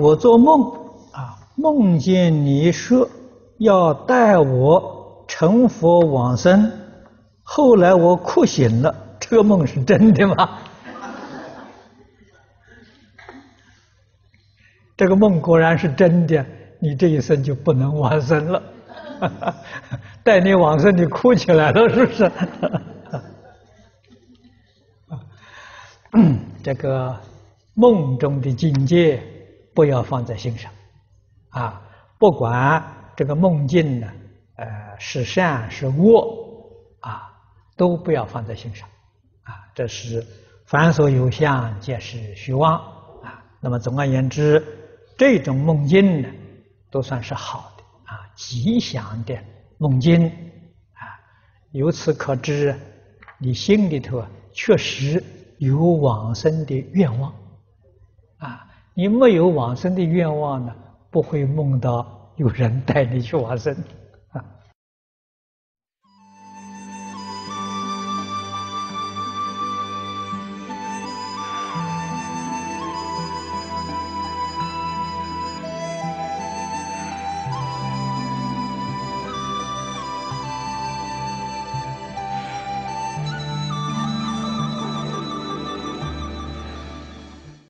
我做梦啊，梦见你说要带我成佛往生，后来我哭醒了，这个梦是真的吗？这个梦果然是真的，你这一生就不能往生了，带你往生，你哭起来了，是不是？这个梦中的境界。不要放在心上，啊，不管这个梦境呢，呃，是善是恶，啊，都不要放在心上，啊，这是凡所有相，皆是虚妄，啊，那么总而言之，这种梦境呢，都算是好的，啊，吉祥的梦境，啊，由此可知，你心里头确实有往生的愿望，啊。你没有往生的愿望呢，不会梦到有人带你去往生。